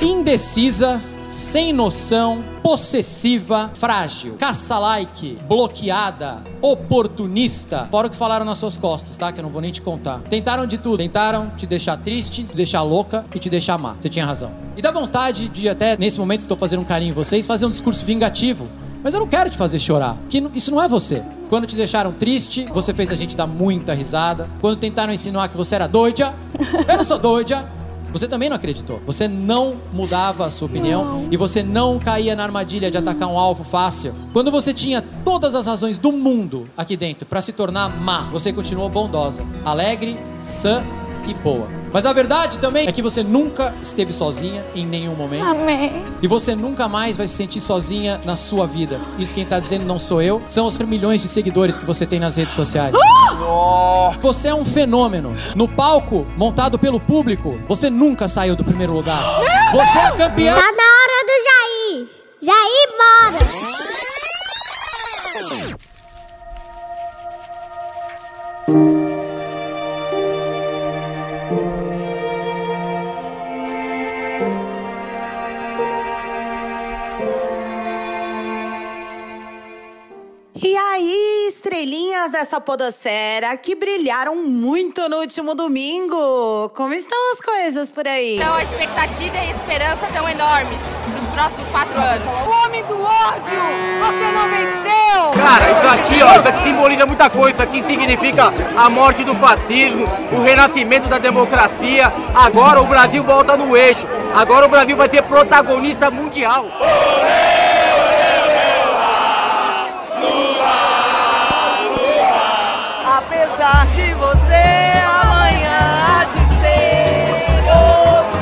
Indecisa, sem noção, possessiva, frágil, caça-like, bloqueada, oportunista. Fora o que falaram nas suas costas, tá? Que eu não vou nem te contar. Tentaram de tudo. Tentaram te deixar triste, te deixar louca e te deixar má. Você tinha razão. E dá vontade de, até nesse momento que tô fazendo um carinho em vocês, fazer um discurso vingativo. Mas eu não quero te fazer chorar, porque isso não é você. Quando te deixaram triste, você fez a gente dar muita risada. Quando tentaram insinuar que você era doida, eu não sou doida. Você também não acreditou. Você não mudava a sua opinião Não. e você não caía na armadilha de atacar um alvo fácil. Quando você tinha todas as razões do mundo aqui dentro para se tornar má, você continuou bondosa, alegre, sã e boa. Mas a verdade também é que você nunca esteve sozinha em nenhum momento. Amém. E você nunca mais vai se sentir sozinha na sua vida. Isso quem tá dizendo não sou eu, são os milhões de seguidores que você tem nas redes sociais. Você é um fenômeno. No palco, montado pelo público, você nunca saiu do primeiro lugar. Você é campeã. Tá na hora do Jair. Jair, bora. Estrelinhas dessa podosfera que brilharam muito no último domingo. Como estão as coisas por aí? Então a expectativa e a esperança estão enormes para os próximos quatro anos. Homem do ódio, você não venceu! Cara, isso aqui, ó, isso aqui simboliza muita coisa. Isso aqui significa a morte do fascismo, o renascimento da democracia. Agora o Brasil volta no eixo. Agora o Brasil vai ser protagonista mundial. Apesar de você, amanhã há de ser outro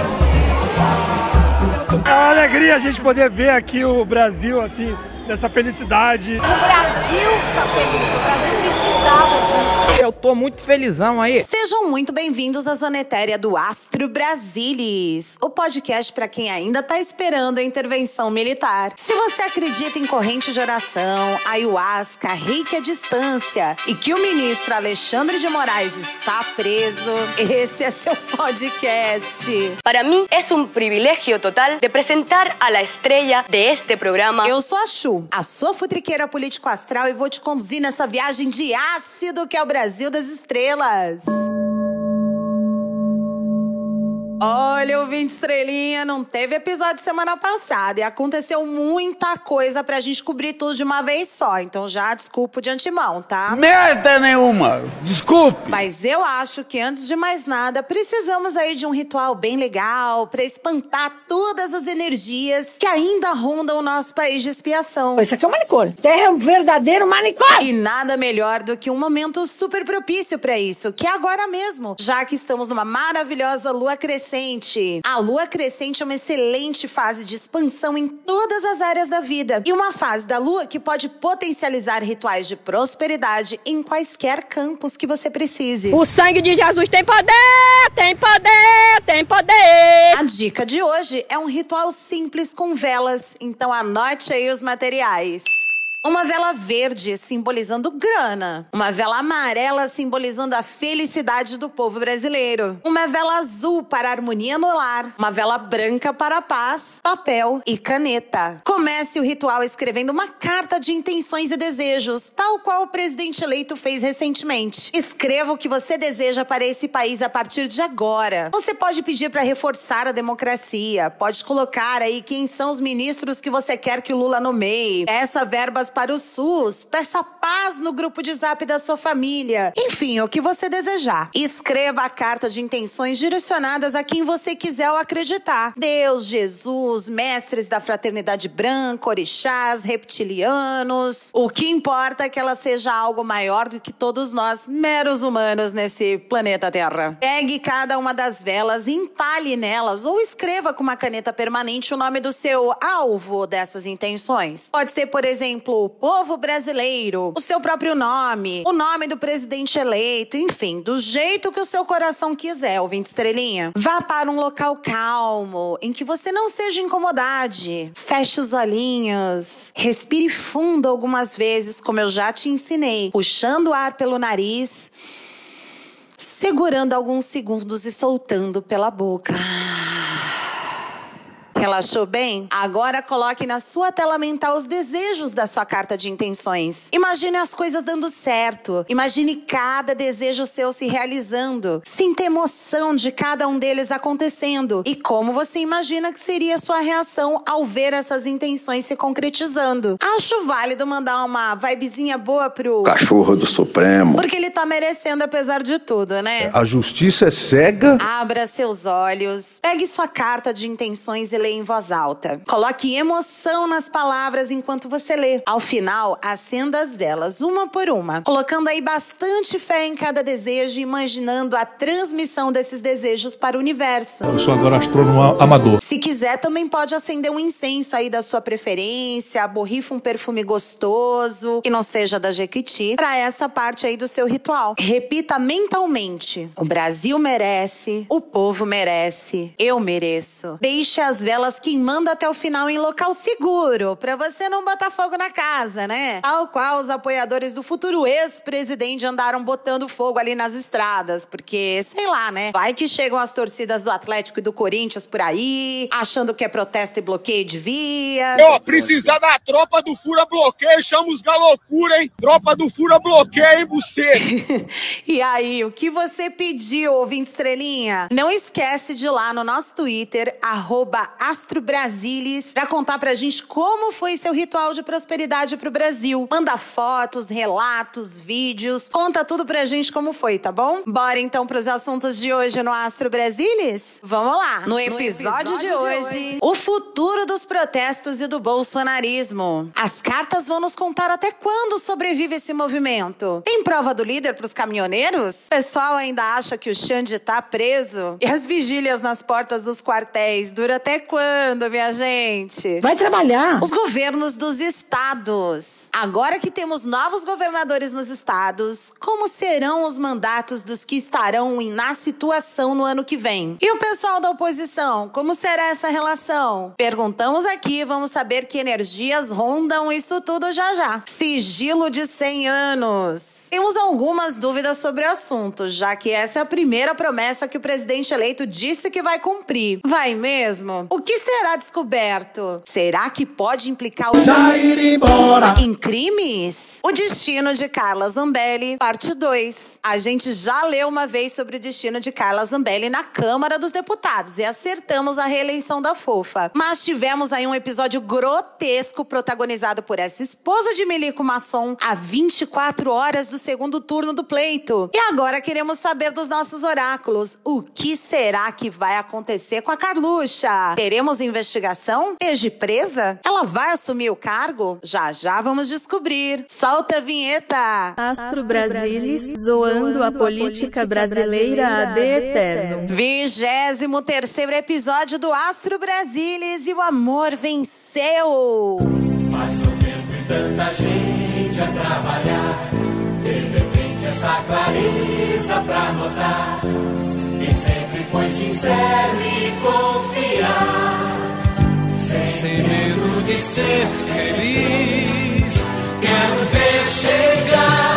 É uma alegria a gente poder ver aqui o Brasil, assim, nessa felicidade. O Brasil tá feliz, o Brasil precisava disso. Eu tô muito felizão aí. Sejam muito bem-vindos à Zona Etérea do Astro Brasilis, o podcast para quem ainda tá esperando a intervenção militar. Se você acredita em corrente de oração, ayahuasca, reiki à distância e que o ministro Alexandre de Moraes está preso, esse é seu podcast. Para mí es un privilegio total de presentar a la estrella de este programa. Eu sou a Chu, a sua futriqueira político astral e vou te conduzir nessa viagem de ácido que é o Brasil das estrelas. Olha, ouvinte estrelinha, não teve episódio semana passada e aconteceu muita coisa pra gente cobrir tudo de uma vez só. Então já desculpo de antemão, tá? Merda nenhuma! Desculpe! Mas eu acho que antes de mais nada, precisamos aí de um ritual bem legal pra espantar todas as energias que ainda rondam o nosso país de expiação. Isso aqui é um manicômio. Terra é um verdadeiro manicômio. E nada melhor do que um momento super propício pra isso, que é agora mesmo, já que estamos numa maravilhosa lua crescente. A lua crescente é uma excelente fase de expansão em todas as áreas da vida e uma fase da lua que pode potencializar rituais de prosperidade em quaisquer campos que você precise. O sangue de Jesus tem poder, tem poder, tem poder. A dica de hoje é um ritual simples com velas, então anote aí os materiais. Uma vela verde simbolizando grana. Uma vela amarela simbolizando a felicidade do povo brasileiro. Uma vela azul para harmonia no lar. Uma vela branca para a paz, papel e caneta. Comece o ritual escrevendo uma carta de intenções e desejos, tal qual o presidente eleito fez recentemente. Escreva o que você deseja para esse país a partir de agora. Você pode pedir para reforçar a democracia, pode colocar aí quem são os ministros que você quer que o Lula nomeie. Peça verbas para o SUS, peça paz no grupo de zap da sua família. Enfim, o que você desejar. Escreva a carta de intenções direcionadas a quem você quiser ou acreditar. Deus, Jesus, mestres da fraternidade branca, orixás, reptilianos. O que importa é que ela seja algo maior do que todos nós, meros humanos nesse planeta Terra. Pegue cada uma das velas, entalhe nelas ou escreva com uma caneta permanente o nome do seu alvo dessas intenções. Pode ser, por exemplo, o povo brasileiro, o seu próprio nome, o nome do presidente eleito, enfim, do jeito que o seu coração quiser, ouvinte estrelinha. Vá para um local calmo, em que você não seja incomodade. Feche os olhinhos, respire fundo algumas vezes, como eu já te ensinei, puxando o ar pelo nariz segurando alguns segundos e soltando pela boca. Relaxou bem? Agora coloque na sua tela mental os desejos da sua carta de intenções. Imagine as coisas dando certo. Imagine cada desejo seu se realizando. Sinta emoção de cada um deles acontecendo. E como você imagina que seria a sua reação ao ver essas intenções se concretizando. Acho válido mandar uma vibezinha boa pro. Cachorro do Supremo. Porque ele tá merecendo apesar de tudo, né? A justiça é cega. Abra seus olhos, pegue sua carta de intenções e leia em voz alta. Coloque emoção nas palavras enquanto você lê. Ao final, acenda as velas, uma por uma, colocando aí bastante fé em cada desejo e imaginando a transmissão desses desejos para o universo. Eu sou agora astrônomo amador. Se quiser, também pode acender um incenso aí da sua preferência, borrifa um perfume gostoso, que não seja da Jequiti, para essa parte aí do seu ritual. Repita mentalmente: o Brasil merece, o povo merece, eu mereço. Deixe as velas queimando até o final em local seguro, para você não botar fogo na casa, né? Tal qual os apoiadores do futuro ex-presidente andaram botando fogo ali nas estradas, porque, sei lá, né? Vai que chegam as torcidas do Atlético e do Corinthians por aí, achando que é protesto e bloqueio de via. Ó, precisar da tropa do Fura Bloqueio, chama os galocura, hein? Tropa do Fura Bloqueio, hein, buceta? e aí, o que você pediu, ouvinte estrelinha? Não esquece de ir lá no nosso Twitter, arroba Astro Brasilis para contar pra gente como foi seu ritual de prosperidade pro Brasil. Manda fotos, relatos, vídeos, conta tudo pra gente como foi, tá bom? Bora então pros assuntos de hoje no Astro Brasilis? Vamos lá. No episódio, no episódio de, de hoje, hoje, o futuro dos protestos e do bolsonarismo. As cartas vão nos contar até quando sobrevive esse movimento. Tem prova do líder pros caminhoneiros? O pessoal ainda acha que o Xande tá preso? E as vigílias nas portas dos quartéis dura até quando, minha gente? Vai trabalhar. Os governos dos estados. Agora que temos novos governadores nos estados, como serão os mandatos dos que estarão na situação no ano que vem? E o pessoal da oposição, como será essa relação? Perguntamos aqui, vamos saber que energias rondam isso tudo já já. Sigilo de 100 anos. Temos algumas dúvidas sobre o assunto, já que essa é a primeira promessa que o presidente eleito disse que vai cumprir. Vai mesmo? O que será descoberto? Será que pode implicar o Jair embora em crimes? O destino de Carla Zambelli, parte 2. A gente já leu uma vez sobre o destino de Carla Zambelli na Câmara dos Deputados e acertamos a reeleição da fofa. Mas tivemos aí um episódio grotesco protagonizado por essa esposa de Milico Masson a 24 horas do segundo turno do pleito. E agora queremos saber dos nossos oráculos. O que será que vai acontecer com a Carluxa? Teremos investigação? Esteja presa? Ela vai assumir o cargo? Já já vamos descobrir. Solta a vinheta! Astro Brasilis zoando a política brasileira a de eterno. Vigésimo terceiro episódio do Astro Brasilis e o amor venceu! Passou tempo e tanta gente a trabalhar. De repente essa clareza pra notar. Quem sempre foi sincero e confiar. Sem medo de ser feliz. Quero ver chegar.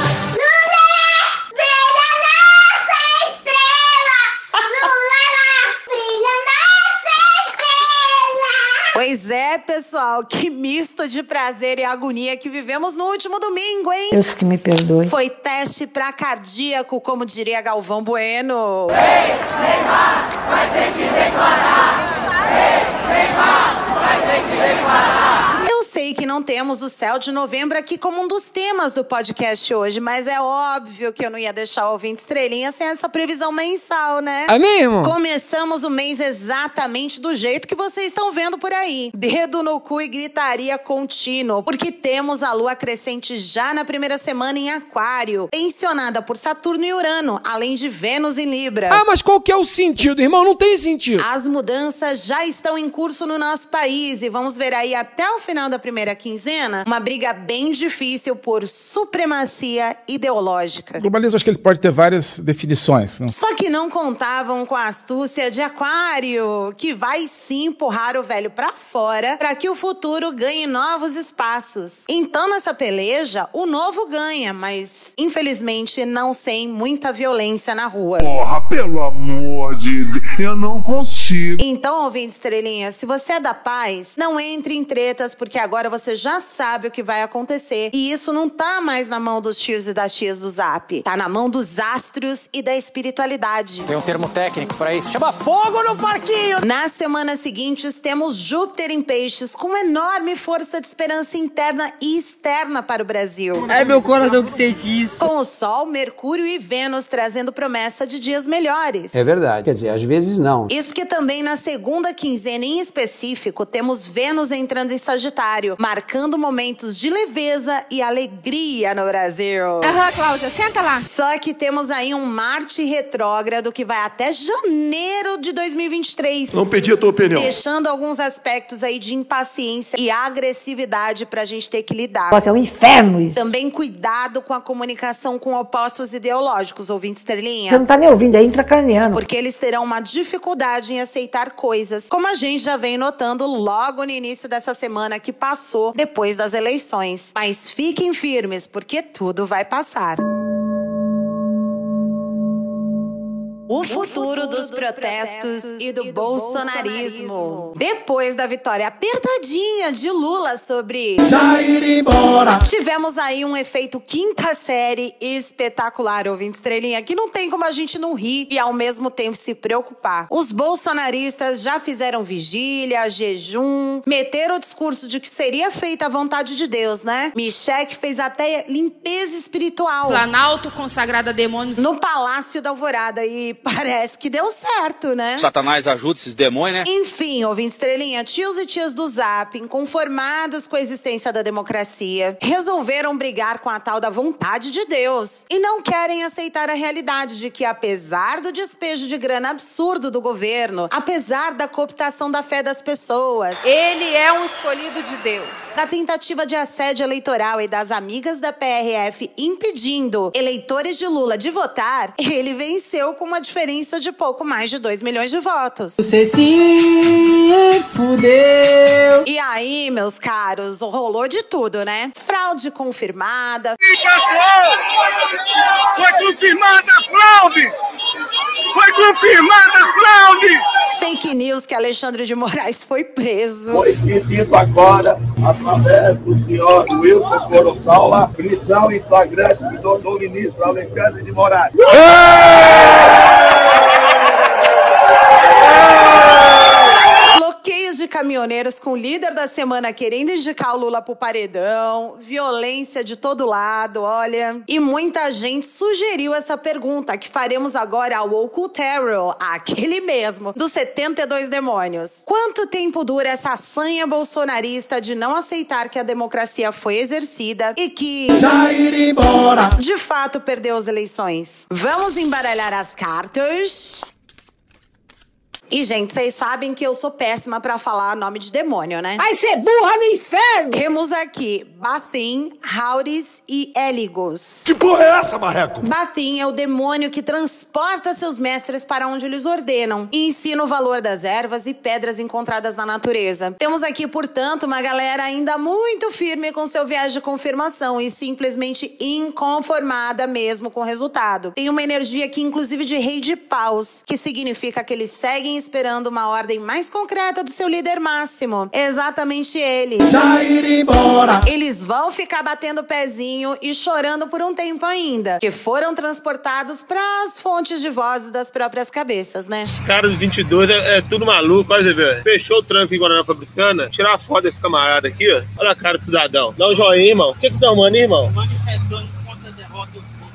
Pois é, pessoal, que misto de prazer e agonia que vivemos no último domingo, hein? Deus que me perdoe. Foi teste pra cardíaco, como diria Galvão Bueno. Ei, Neymar, vai ter que declarar. Ei, Neymar, vai ter que declarar. Eu sei que não temos o céu de novembro aqui como um dos temas do podcast hoje, mas é óbvio que eu não ia deixar o ouvinte estrelinha sem essa previsão mensal, né? É mesmo? Começamos o mês exatamente do jeito que vocês estão vendo por aí. Dedo no cu e gritaria contínuo, porque temos a lua crescente já na primeira semana em Aquário, tensionada por Saturno e Urano, além de Vênus em Libra. Ah, mas qual que é o sentido, irmão? Não tem sentido. As mudanças já estão em curso no nosso país e vamos ver aí até o final da primeira quinzena quinzena, uma briga bem difícil por supremacia ideológica. O globalismo acho que ele pode ter várias definições. Não? Só que não contavam com a astúcia de Aquário, que vai sim empurrar o velho para fora para que o futuro ganhe novos espaços. Então, nessa peleja, o novo ganha, mas infelizmente não sem muita violência na rua. Porra, pelo amor de Deus, eu não consigo. Então, ouvinte estrelinha, se você é da paz, não entre em tretas, porque agora você já sabe o que vai acontecer. E isso não tá mais na mão dos tios e das tias do zap. Tá na mão dos astros e da espiritualidade. Tem um termo técnico para isso, chama fogo no parquinho! Nas semanas seguintes, temos Júpiter em peixes com enorme força de esperança interna e externa para o Brasil. É meu coração que sente isso. Com o Sol, Mercúrio e Vênus trazendo promessa de dias melhores. É verdade. Quer dizer, às vezes não. Isso porque também na segunda quinzena em específico, temos Vênus entrando em Sagitário, marcando momentos de leveza e alegria no Brasil. Aham, Cláudia, senta lá. Só que temos aí um Marte retrógrado que vai até janeiro de 2023. Não pedi a tua opinião. Deixando alguns aspectos aí de impaciência e agressividade pra gente ter que lidar. Nossa, é um inferno isso. Também cuidado com a comunicação com opostos ideológicos, ouvinte Estrelinha. Você não tá nem ouvindo, é intracraniano. Porque eles terão uma dificuldade em aceitar coisas, como a gente já vem notando logo no início dessa semana que passou depois das eleições. Mas fiquem firmes, porque tudo vai passar. O futuro dos protestos e do bolsonarismo. Depois da vitória apertadinha de Lula sobre Jair embora. Tivemos aí um efeito quinta série espetacular, ouvinte estrelinha, que não tem como a gente não rir e ao mesmo tempo se preocupar. Os bolsonaristas já fizeram vigília, jejum, meteram o discurso de que seria feita a vontade de Deus, né? Michele fez até limpeza espiritual. Planalto consagrado a demônios. No Palácio da Alvorada e parece que deu certo, né? Satanás ajuda esses demônios, né? Enfim, ouvinte estrelinha, tios e tias do Zap, inconformados com a existência da democracia, resolveram brigar com a tal da vontade de Deus e não querem aceitar a realidade de que, apesar do despejo de grana absurdo do governo, apesar da cooptação da fé das pessoas, Ele é um escolhido de Deus. da tentativa de assédio eleitoral e das amigas da PRF impedindo eleitores de Lula de votar, ele venceu com uma diferença de pouco mais de 2 milhões de votos. Você se fudeu. E aí, meus caros, rolou de tudo, né? Fraude confirmada. Foi confirmada a fraude! Foi confirmada a fraude! Fake news que Alexandre de Moraes foi preso. Foi pedido agora, através do senhor Wilson Corossaula, prisão em flagrante do, do ministro Alexandre de Moraes. Bloqueios de caminhoneiros com o líder da semana querendo indicar o Lula pro paredão, violência de todo lado, olha. E muita gente sugeriu essa pergunta que faremos agora ao Ocultero, aquele mesmo, dos 72 demônios. Quanto tempo dura essa sanha bolsonarista de não aceitar que a democracia foi exercida e que Jair embora. de fato perdeu as eleições? Vamos embaralhar as cartas. E, gente, vocês sabem que eu sou péssima pra falar nome de demônio, né? Vai ser burra no inferno! Temos aqui Bathim, Hauris e Eligos. Que porra é essa, marreco? Bathim é o demônio que transporta seus mestres para onde eles ordenam e ensina o valor das ervas e pedras encontradas na natureza. Temos aqui, portanto, uma galera ainda muito firme com seu viagem de confirmação e simplesmente inconformada mesmo com o resultado. Tem uma energia aqui, inclusive, de rei de paus, que significa que eles seguem esperando uma ordem mais concreta do seu líder máximo. Exatamente ele. Jair embora. Eles vão ficar batendo pezinho e chorando por um tempo ainda, que foram transportados para as fontes de vozes das próprias cabeças, né? Os caras do 22 é, é tudo maluco, olha você ver. Fechou o trânsito em Guaraná Fabriciana, tirar a foto desse camarada aqui, ó. Olha a cara do cidadão. Dá um joinha, irmão. O que que tá arrumando, irmão?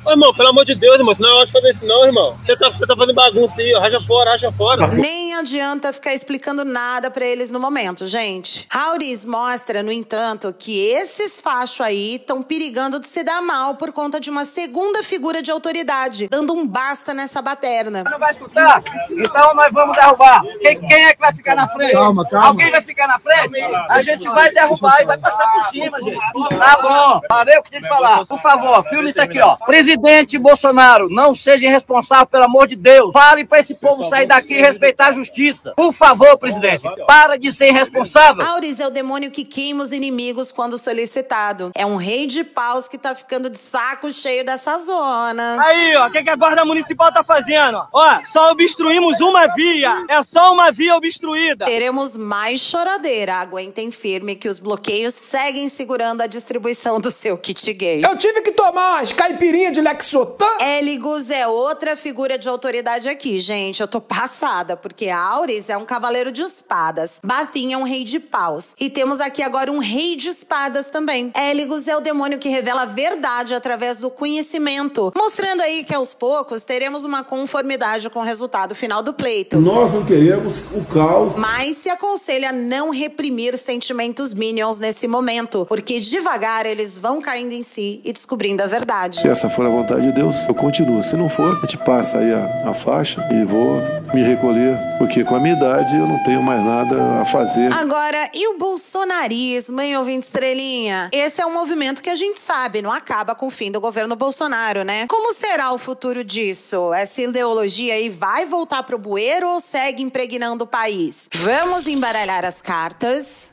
Ô, irmão, pelo amor de Deus, irmão, você não é hora de fazer isso não, irmão. Você tá, você tá fazendo bagunça aí, ó. raja fora, raja fora. Nem adianta ficar explicando nada pra eles no momento, gente. Auris mostra, no entanto, que esses fachos aí estão perigando de se dar mal por conta de uma segunda figura de autoridade, dando um basta nessa baterna. Não vai escutar? Então nós vamos derrubar. Quem, quem é que vai ficar na frente? Calma, calma. Alguém vai ficar na frente? A gente vai derrubar e vai passar por cima, gente. Tá bom. Parei o que tem que falar. Por favor, filme isso aqui, ó. Presidente Bolsonaro, não seja irresponsável, pelo amor de Deus. Fale pra esse povo sair daqui e respeitar a justiça. Por favor, presidente. Para de ser irresponsável. Auris é o demônio que queima os inimigos quando solicitado. É um rei de paus que tá ficando de saco cheio dessa zona. Aí, ó, o que, que a Guarda Municipal tá fazendo? Ó, só obstruímos uma via. É só uma via obstruída. Teremos mais choradeira. Aguentem firme que os bloqueios seguem segurando a distribuição do seu kit gay. Eu tive que tomar umas caipirinhas de Lexotan. Éligos é outra figura de autoridade aqui, gente. Eu tô passada, porque Auris é um cavaleiro de espadas. Bathin é um rei de paus. E temos aqui agora um rei de espadas também. Éligos é o demônio que revela a verdade através do conhecimento, mostrando aí que aos poucos teremos uma conformidade com o resultado final do pleito. Nós não queremos o caos. Mas se aconselha não reprimir sentimentos minions nesse momento, porque devagar eles vão caindo em si e descobrindo a verdade. Se essa for a vontade de Deus, eu continuo. Se não for, a gente passa aí a, a faixa e vou me recolher, porque com a minha idade eu não tenho mais nada a fazer. Agora, e o bolsonarismo, hein, ouvinte estrelinha? Esse é um movimento que a gente sabe, não acaba com o fim do governo Bolsonaro, né? Como será o futuro disso? Essa ideologia aí vai voltar pro bueiro ou segue impregnando o país? Vamos embaralhar as cartas.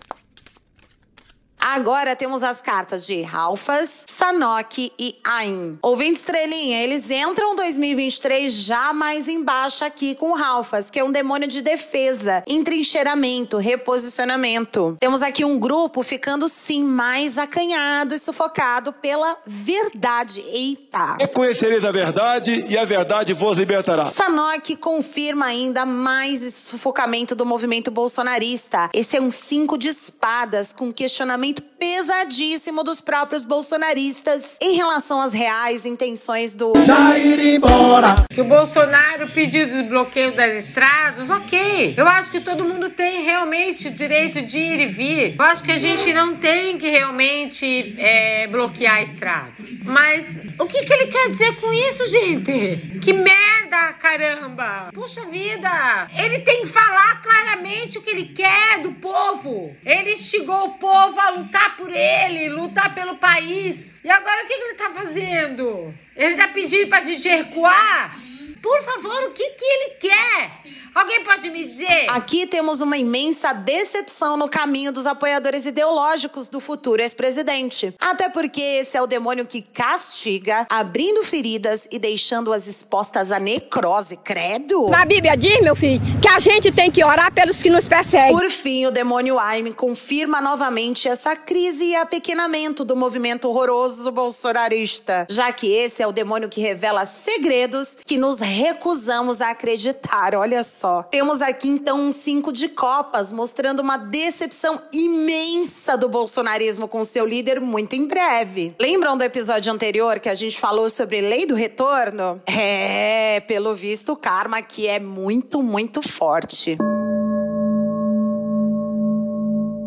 Agora temos as cartas de Ralfas, Sanok e Ain. Ouvinte estrelinha, eles entram 2023 já mais embaixo aqui com Ralfas, que é um demônio de defesa, entrincheiramento, reposicionamento. Temos aqui um grupo ficando sim mais acanhado e sufocado pela verdade. Eita! Reconhecereis a verdade e a verdade vos libertará. Sanok confirma ainda mais esse sufocamento do movimento bolsonarista. Esse é um cinco de espadas com questionamento pesadíssimo dos próprios bolsonaristas em relação às reais intenções do Jair embora. Que o Bolsonaro pediu desbloqueio das estradas, ok. Eu acho que todo mundo tem realmente o direito de ir e vir. Eu acho que a gente não tem que realmente é, bloquear estradas. Mas o que, que ele quer dizer com isso, gente? Que merda, caramba! Puxa vida! Ele tem que falar claramente o que ele quer do povo. Ele instigou o povo a lutar por ele, lutar pelo país. E agora o que, que ele tá fazendo? Ele tá pedindo pra gente recuar? Por favor, o que, que ele quer? Alguém pode me dizer? Aqui temos uma imensa decepção no caminho dos apoiadores ideológicos do futuro ex-presidente. Até porque esse é o demônio que castiga, abrindo feridas e deixando-as expostas à necrose, credo. Na Bíblia diz, meu filho, que a gente tem que orar pelos que nos perseguem. Por fim, o demônio Aime confirma novamente essa crise e apequenamento do movimento horroroso bolsonarista, já que esse é o demônio que revela segredos que nos recusamos a acreditar. Olha só. Temos aqui então um cinco de copas, mostrando uma decepção imensa do bolsonarismo com seu líder muito em breve. Lembram do episódio anterior que a gente falou sobre lei do retorno? É, pelo visto, o karma aqui é muito, muito forte.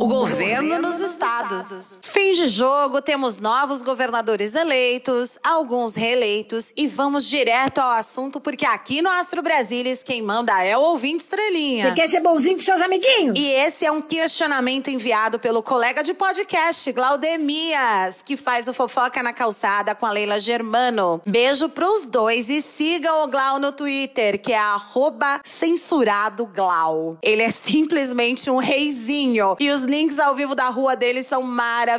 O governo nos estados. Fim de jogo, temos novos governadores eleitos, alguns reeleitos e vamos direto ao assunto porque aqui no Astro Brasilis quem manda é o ouvinte estrelinha. Você quer ser bonzinho com seus amiguinhos? E esse é um questionamento enviado pelo colega de podcast, Glaudemias, que faz o Fofoca na Calçada com a Leila Germano. Beijo pros dois e sigam o Glau no Twitter, que é arroba censurado Glau. Ele é simplesmente um reizinho e os links ao vivo da rua dele são maravilhosos.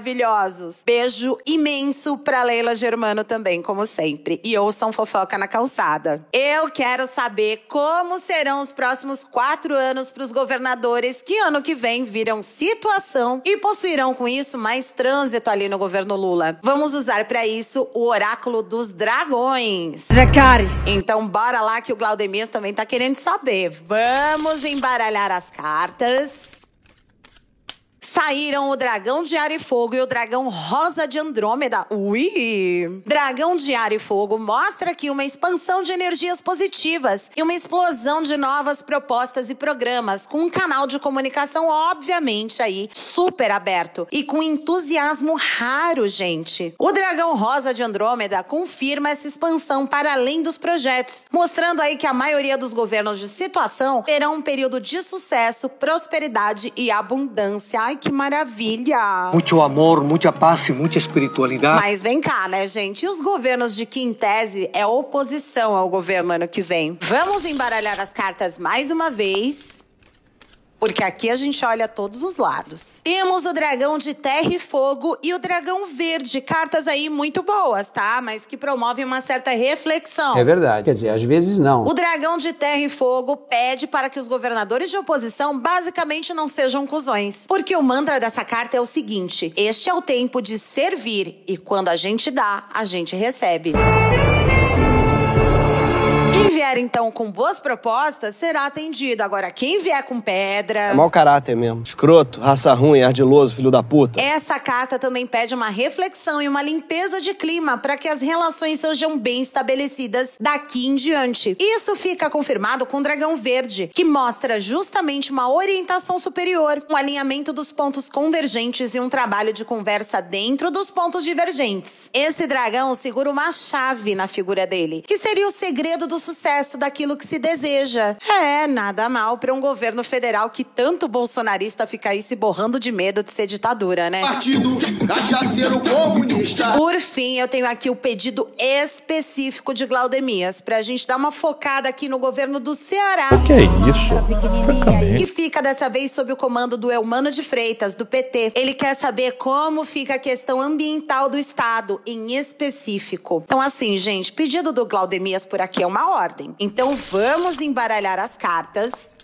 Beijo imenso pra Leila Germano também, como sempre. E ouçam fofoca na calçada. Eu quero saber como serão os próximos quatro anos pros governadores que ano que vem viram situação e possuirão com isso mais trânsito ali no governo Lula. Vamos usar para isso o oráculo dos dragões. Dracarys. Então bora lá que o Glaudemias também tá querendo saber. Vamos embaralhar as cartas. Saíram o dragão de ar e fogo e o dragão rosa de Andrômeda. Ui! Dragão de ar e fogo mostra aqui uma expansão de energias positivas e uma explosão de novas propostas e programas, com um canal de comunicação, obviamente, aí super aberto e com entusiasmo raro, gente. O dragão rosa de Andrômeda confirma essa expansão para além dos projetos, mostrando aí que a maioria dos governos de situação terão um período de sucesso, prosperidade e abundância. Ai, que maravilha! Muito amor, muita paz e muita espiritualidade. Mas vem cá, né, gente? E os governos de que, em tese, é oposição ao governo ano que vem? Vamos embaralhar as cartas mais uma vez. Porque aqui a gente olha todos os lados. Temos o dragão de terra e fogo e o dragão verde. Cartas aí muito boas, tá? Mas que promovem uma certa reflexão. É verdade. Quer dizer, às vezes não. O dragão de terra e fogo pede para que os governadores de oposição basicamente não sejam cuzões. Porque o mantra dessa carta é o seguinte: este é o tempo de servir e quando a gente dá, a gente recebe. Quem vier então com boas propostas será atendido. Agora, quem vier com pedra. É mau caráter mesmo. Escroto, raça ruim, ardiloso, filho da puta. Essa carta também pede uma reflexão e uma limpeza de clima para que as relações sejam bem estabelecidas daqui em diante. Isso fica confirmado com o Dragão Verde, que mostra justamente uma orientação superior, um alinhamento dos pontos convergentes e um trabalho de conversa dentro dos pontos divergentes. Esse dragão segura uma chave na figura dele, que seria o segredo do sucesso daquilo que se deseja. É, nada mal para um governo federal que tanto bolsonarista fica aí se borrando de medo de ser ditadura, né? Partido Cachaceiro Comunista. Por fim, eu tenho aqui o pedido específico de Glaudemias pra gente dar uma focada aqui no governo do Ceará. O que é isso? Que fica dessa vez sob o comando do Elmano de Freitas, do PT. Ele quer saber como fica a questão ambiental do estado, em específico. Então, assim, gente, pedido do Glaudemias por aqui é uma ordem. Então, vamos embaralhar as cartas.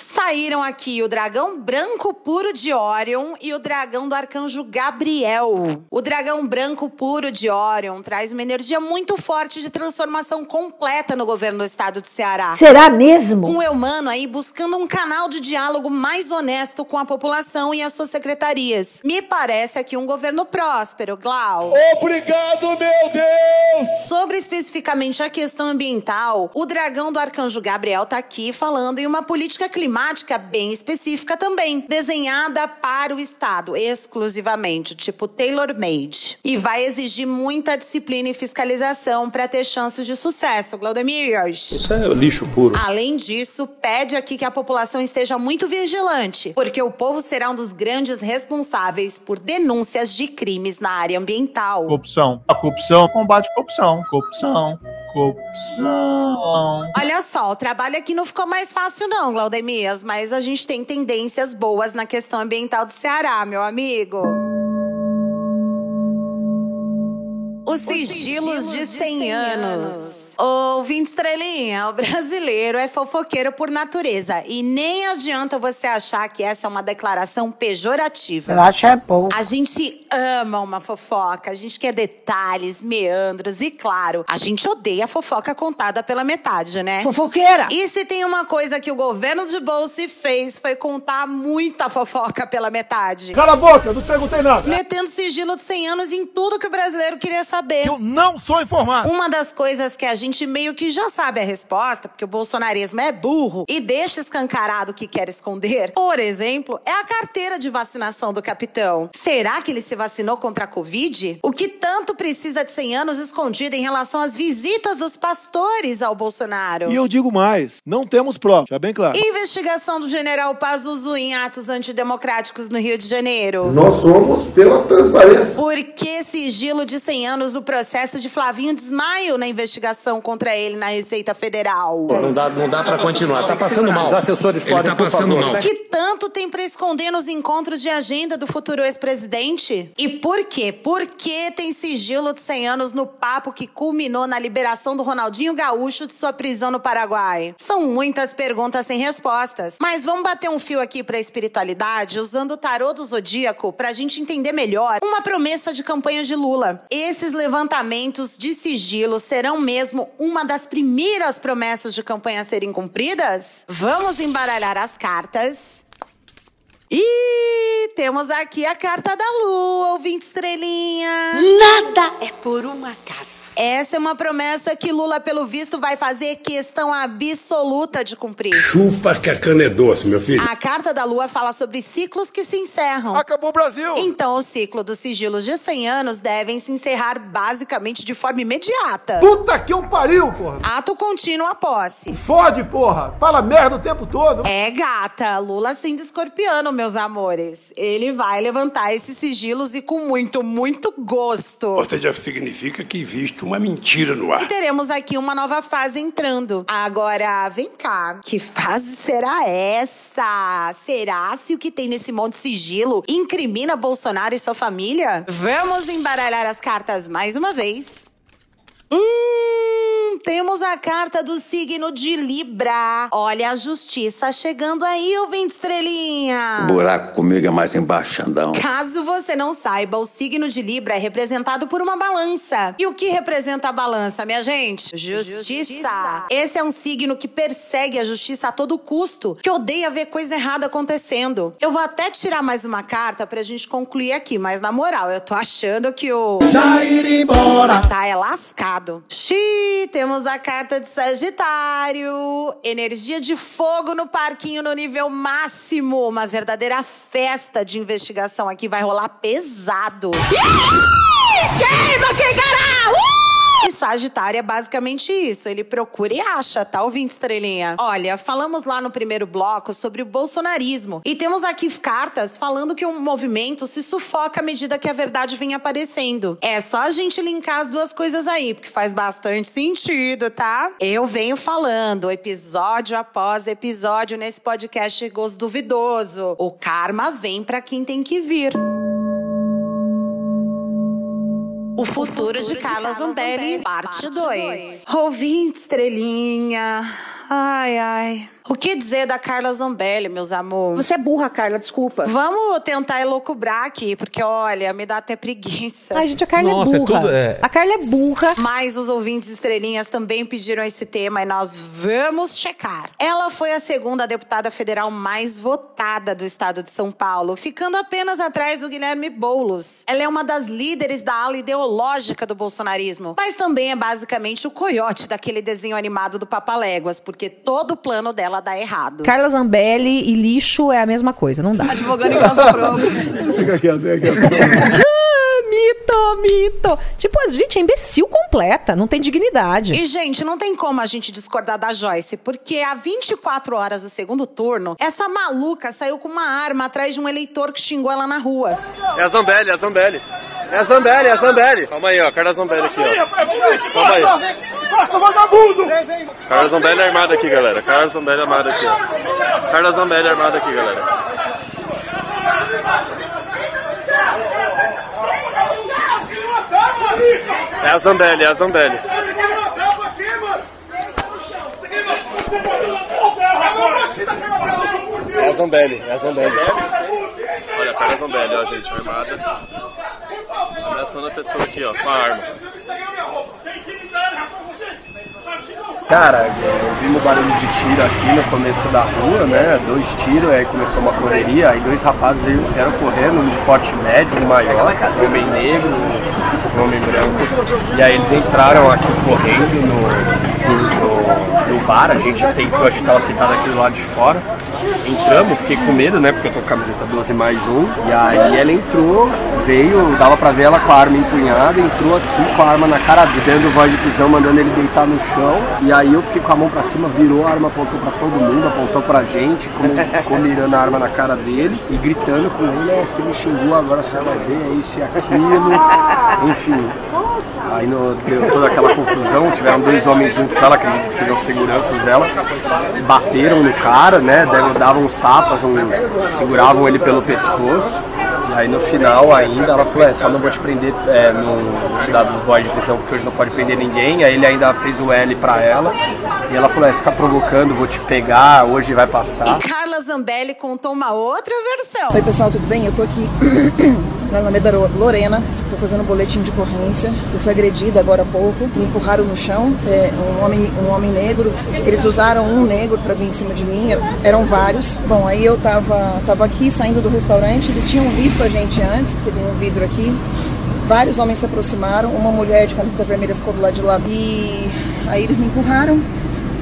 Saíram aqui o dragão branco puro de Orion e o dragão do arcanjo Gabriel. O dragão branco puro de Orion traz uma energia muito forte de transformação completa no governo do estado de Ceará. Será mesmo? Com o Eumano aí buscando um canal de diálogo mais honesto com a população e as suas secretarias. Me parece aqui um governo próspero, Glau. Obrigado, meu Deus! Sobre especificamente a questão ambiental, o dragão do arcanjo Gabriel tá aqui falando em uma política climática bem específica também, desenhada para o Estado exclusivamente, tipo tailor-made. E vai exigir muita disciplina e fiscalização para ter chances de sucesso, Glaudemirs. Isso é lixo puro. Além disso, pede aqui que a população esteja muito vigilante, porque o povo será um dos grandes responsáveis por denúncias de crimes na área ambiental. Corrupção. A corrupção combate corrupção. Corrupção. Corrupção. Olha só, o trabalho aqui não ficou mais fácil não, Glaudemias, mas a gente tem tendências boas na questão ambiental do Ceará, meu amigo. Os sigilos de 100 anos. Ouvinte estrelinha, o brasileiro é fofoqueiro por natureza. E nem adianta você achar que essa é uma declaração pejorativa. Eu acho é bom. A gente ama uma fofoca, a gente quer detalhes, meandros e, claro, a gente odeia a fofoca contada pela metade, né? Fofoqueira! E se tem uma coisa que o governo de Bolsa fez foi contar muita fofoca pela metade. Cala a boca, não perguntei nada. Metendo sigilo de 100 anos em tudo que o brasileiro queria saber. Eu não sou informado. Uma das coisas que a gente meio que já sabe a resposta, porque o bolsonarismo é burro e deixa escancarado o que quer esconder, por exemplo, é a carteira de vacinação do capitão. Será que ele se vacinou contra a Covid? O que tanto precisa de 100 anos escondido em relação às visitas dos pastores ao Bolsonaro? E eu digo mais, não temos prova, já bem claro. Investigação do general Pazuzu em atos antidemocráticos no Rio de Janeiro. Nós somos pela transparência. Por que sigilo de 100 anos no processo de Flavinho Desmaio na investigação contra ele na Receita Federal? Não dá, não dá para continuar. Tá passando mal. Os assessores Ele podem, tá por passando favor. mal. Que tanto tem pra esconder nos encontros de agenda do futuro ex-presidente? E por quê? Por que tem sigilo de 100 anos no papo que culminou na liberação do Ronaldinho Gaúcho de sua prisão no Paraguai? São muitas perguntas sem respostas. Mas vamos bater um fio aqui pra espiritualidade usando o tarô do zodíaco pra gente entender melhor uma promessa de campanha de Lula. Esses levantamentos de sigilo serão mesmo uma das primeiras promessas de campanha a serem cumpridas? Vamos embaralhar as cartas. E temos aqui a carta da lua, ouvinte estrelinha. Nada é por um acaso. Essa é uma promessa que Lula, pelo visto, vai fazer questão absoluta de cumprir. Chupa que a cana é doce, meu filho. A carta da lua fala sobre ciclos que se encerram. Acabou o Brasil! Então, o ciclo dos sigilos de 100 anos devem se encerrar basicamente de forma imediata. Puta que eu pariu, porra! Ato contínuo a posse. Fode, porra! Fala merda o tempo todo. É, gata. Lula sendo escorpiano, meus amores. Ele vai levantar esses sigilos e com muito, muito gosto. Ou seja, significa que existe uma mentira no E ar. teremos aqui uma nova fase entrando. Agora, vem cá. Que fase será essa? Será se o que tem nesse monte de sigilo incrimina Bolsonaro e sua família? Vamos embaralhar as cartas mais uma vez. Hum, temos a carta do signo de Libra. Olha a justiça chegando aí, ouvinte estrelinha. buraco comigo é mais embaixadão. Caso você não saiba, o signo de Libra é representado por uma balança. E o que representa a balança, minha gente? Justiça. Esse é um signo que persegue a justiça a todo custo, que odeia ver coisa errada acontecendo. Eu vou até tirar mais uma carta pra gente concluir aqui, mas na moral, eu tô achando que o. Já ir embora. Tá, é lascado. Xiii, temos a carta de Sagitário. Energia de fogo no parquinho no nível máximo. Uma verdadeira festa de investigação aqui vai rolar pesado. Queima, quem gará! E Sagitário é basicamente isso. Ele procura e acha, tá ouvindo, estrelinha? Olha, falamos lá no primeiro bloco sobre o bolsonarismo. E temos aqui cartas falando que o movimento se sufoca à medida que a verdade vem aparecendo. É só a gente linkar as duas coisas aí, porque faz bastante sentido, tá? Eu venho falando, episódio após episódio, nesse podcast Gosto Duvidoso. O karma vem pra quem tem que vir. O futuro, de, Carla Zambelli, parte 2. Ouvinte, estrelinha. Ai, ai. O que dizer da Carla Zambelli, meus amores? Você é burra, Carla, desculpa. Vamos tentar elocubrar aqui, porque olha, me dá até preguiça. Ai, gente, a Carla Nossa, é é burra. tudo- é- A Carla é burra. Mas os ouvintes estrelinhas também pediram esse tema e nós vamos checar. Ela foi a segunda deputada federal mais votada do estado de São Paulo, ficando apenas atrás do Guilherme Boulos. Ela é uma das líderes da ala ideológica do bolsonarismo, mas também é basicamente o coiote daquele desenho animado do Papaléguas, porque todo o plano dela dá errado. Carla Zambelli e lixo é a mesma coisa, não dá. Advogando em causa própria. Fica quieto, fica quieto. Ah, mito, mito. Tipo, a gente é imbecil completa, não tem dignidade. E, gente, não tem como a gente discordar da Joyce, porque há 24 horas do segundo turno, essa maluca saiu com uma arma atrás de um eleitor que xingou ela na rua. É a Zambelli, é a Zambelli. É a Zambelli, é a Zambelli. Calma aí, ó. Carla Zambelli aqui, ó. Calma aí. Passa, vagabundo! Carla Zambelli armada aqui, galera. Carla Zambelli armada aqui, ó. Carla Zambelli armada aqui, galera. É a Zambelli, é a Zambelli. É a Zambelli, é a Zambelli. Olha, a Carla Zambelli, ó, gente, armada. Abraçando a pessoa aqui, ó, com a arma. Cara, um barulho de tiro aqui no começo da rua, né? Dois tiros, aí começou uma correria, aí dois rapazes vieram correndo, um de porte médio, um maior, um homem negro, um homem branco. E aí eles entraram aqui correndo no, no, no bar, a gente tentou, a gente tava sentado aqui do lado de fora. Entramos, fiquei com medo, né? Porque eu tô com a camiseta 12 mais um. E aí ela entrou, veio, dava pra ver ela com a arma empunhada, entrou aqui com a arma na cara dando voz de prisão, mandando ele deitar no chão. E aí eu fiquei com a mão pra cima, virou a arma, apontou pra todo mundo, apontou pra gente, como ficou mirando a arma na cara dele e gritando com ele, né? Se me xingou, agora você vai ver, é isso e aquilo. Enfim. Aí no- deu toda aquela confusão, tiveram dois homens junto com ela, acredito que sejam seguranças dela, bateram no cara, né? Davam uns tapas, um- seguravam ele pelo pescoço. E aí no final ainda ela falou, é, só não vou te prender, é, não vou te dar voz de prisão porque hoje não pode prender ninguém. Aí ele ainda fez o L pra ela. E ela falou: é, fica provocando, vou te pegar, hoje vai passar. E Carla Zambelli contou uma outra versão. Oi, pessoal, tudo bem? Eu tô aqui na Alameda Lorena, tô fazendo um boletim de ocorrência. Eu fui agredida agora há pouco, me empurraram no chão, é, um, homem, um homem negro. Eles usaram um negro para vir em cima de mim, eram vários. Bom, aí eu tava, tava aqui saindo do restaurante, eles tinham visto a gente antes, porque tem um vidro aqui. Vários homens se aproximaram, uma mulher de camiseta vermelha ficou do lado de lá. E aí eles me empurraram,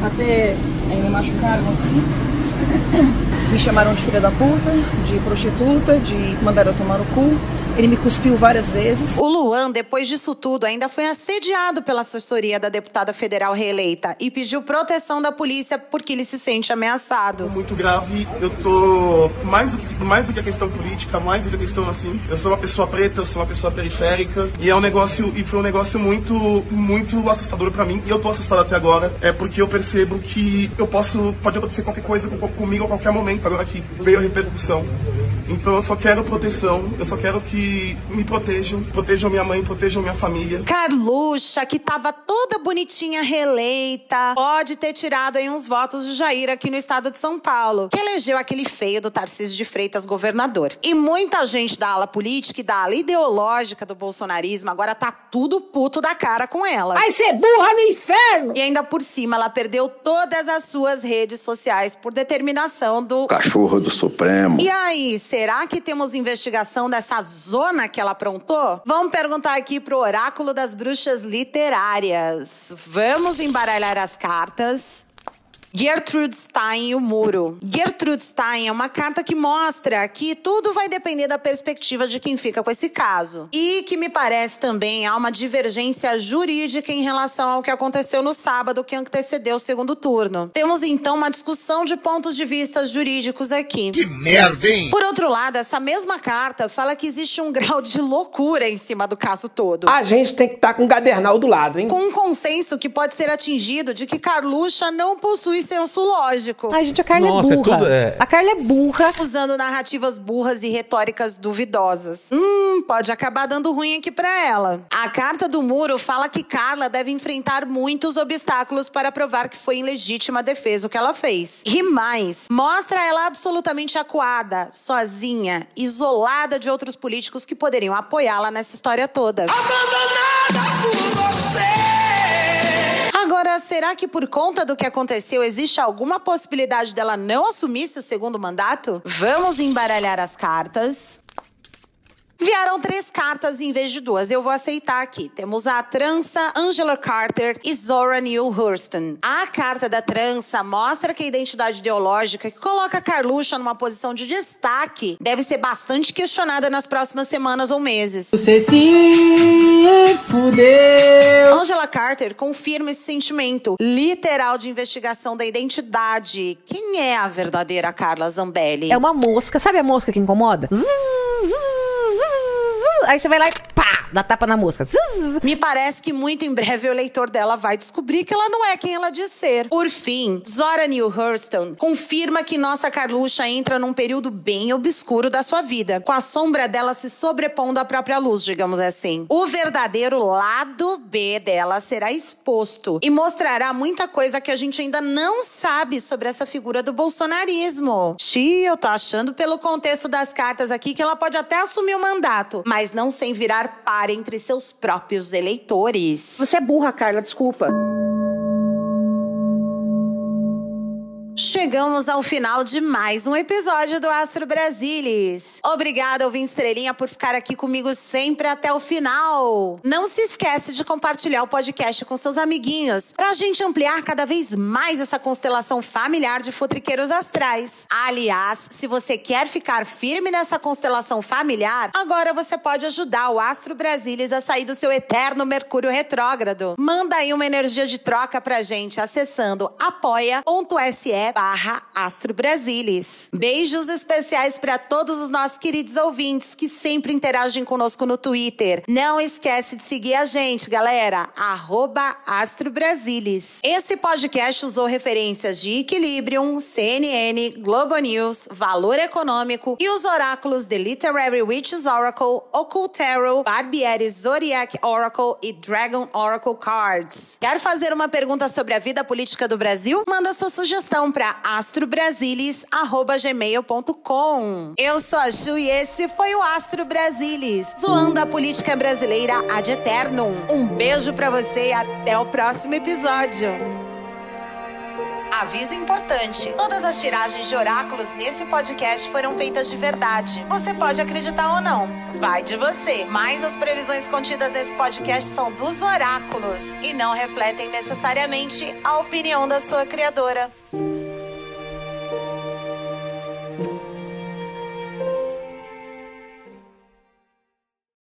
até aí me machucaram aqui. Me chamaram de filha da puta, de prostituta, de mandaram eu tomar o cu. Ele me cuspiu várias vezes. O Luan, depois disso tudo, ainda foi assediado pela assessoria da deputada federal reeleita e pediu proteção da polícia porque ele se sente ameaçado. Muito grave. Eu tô mais do, que, mais do que a questão política, mais do que a questão assim. Eu sou uma pessoa preta, eu sou uma pessoa periférica e é um negócio e foi um negócio muito muito assustador para mim e eu tô assustado até agora. É porque eu percebo que eu posso pode acontecer qualquer coisa comigo a qualquer momento agora que veio a repercussão. Então eu só quero proteção, eu só quero que me protejam, protejam minha mãe, protejam minha família. Carluxa, que tava toda bonitinha reeleita, pode ter tirado aí uns votos de Jair aqui no estado de São Paulo, que elegeu aquele feio do Tarcísio de Freitas governador. E muita gente da ala política e da ala ideológica do bolsonarismo agora tá tudo puto da cara com ela. Vai ser burra no inferno! E ainda por cima, ela perdeu todas as suas redes sociais por determinação do cachorro do Supremo. E aí, será que temos investigação dessa zona que ela aprontou? Vamos perguntar aqui pro oráculo das bruxas literárias. Vamos embaralhar as cartas. Gertrude Stein e o muro. Gertrude Stein é uma carta que mostra que tudo vai depender da perspectiva de quem fica com esse caso. E que me parece também há uma divergência jurídica em relação ao que aconteceu no sábado que antecedeu o segundo turno. Temos então uma discussão de pontos de vista jurídicos aqui. Que merda, hein? Por outro lado, essa mesma carta fala que existe um grau de loucura em cima do caso todo. A gente tem que estar tá com o cadernal do lado, hein? Com um consenso que pode ser atingido de que Carluxa não possui senso lógico. Ai, gente, a Carla Nossa, é burra. É tudo, é... A Carla é burra. Usando narrativas burras e retóricas duvidosas. Hum, pode acabar dando ruim aqui pra ela. A carta do muro fala que Carla deve enfrentar muitos obstáculos para provar que foi em legítima defesa o que ela fez. E mais, mostra ela absolutamente acuada, sozinha, isolada de outros políticos que poderiam apoiá-la nessa história toda. Abandonada por você! Será que por conta do que aconteceu existe alguma possibilidade dela não assumir seu segundo mandato? Vamos embaralhar as cartas. Vieram três cartas em vez de duas. Eu vou aceitar aqui. Temos a trança Angela Carter e Zora Neale Hurston. A carta da trança mostra que a identidade ideológica que coloca a Carluxa numa posição de destaque deve ser bastante questionada nas próximas semanas ou meses. Você se fudeu. Angela Carter confirma esse sentimento literal de investigação da identidade. Quem é a verdadeira Carla Zambelli? É uma mosca. Sabe a mosca que incomoda? Zzz, zzz. Aí você vai lá e pá, dá tapa na mosca. Me parece que muito em breve o leitor dela vai descobrir que ela não é quem ela diz ser. Por fim, Zora Neale Hurston confirma que nossa Carluxa entra num período bem obscuro da sua vida, com a sombra dela se sobrepondo à própria luz, digamos assim. O verdadeiro lado B dela será exposto e mostrará muita coisa que a gente ainda não sabe sobre essa figura do bolsonarismo. Xi, eu tô achando pelo contexto das cartas aqui que ela pode até assumir o mandato, mas não sem virar par entre seus próprios eleitores. Você é burra, Carla, desculpa. Chegamos ao final de mais um episódio do Astro Brasilis. Obrigada, ouvinte Estrelinha, por ficar aqui comigo sempre até o final. Não se esquece de compartilhar o podcast com seus amiguinhos, pra gente ampliar cada vez mais essa constelação familiar de futriqueiros astrais. Aliás, se você quer ficar firme nessa constelação familiar, agora você pode ajudar o Astro Brasilis a sair do seu eterno Mercúrio retrógrado. Manda aí uma energia de troca pra gente acessando apoia.se barra astrobrasilis. Beijos especiais para todos os nossos queridos ouvintes que sempre interagem conosco no Twitter. Não esquece de seguir a gente, galera. Arroba astrobrasilis. Esse podcast usou referências de Equilibrium, CNN, Globo News, Valor Econômico e os oráculos The Literary Witches Oracle, Occult Tarot, Barbieri Zodiac Oracle e Dragon Oracle Cards. Quer fazer uma pergunta sobre a vida política do Brasil? Manda sua sugestão para astrobrasilis@gmail.com. Eu sou a Ju e esse foi o Astro Brasilis, zoando a política brasileira ad eternum. Um beijo para você e até o próximo episódio. Aviso importante: todas as tiragens de oráculos nesse podcast foram feitas de verdade. Você pode acreditar ou não, vai de você. Mas as previsões contidas nesse podcast são dos oráculos e não refletem necessariamente a opinião da sua criadora.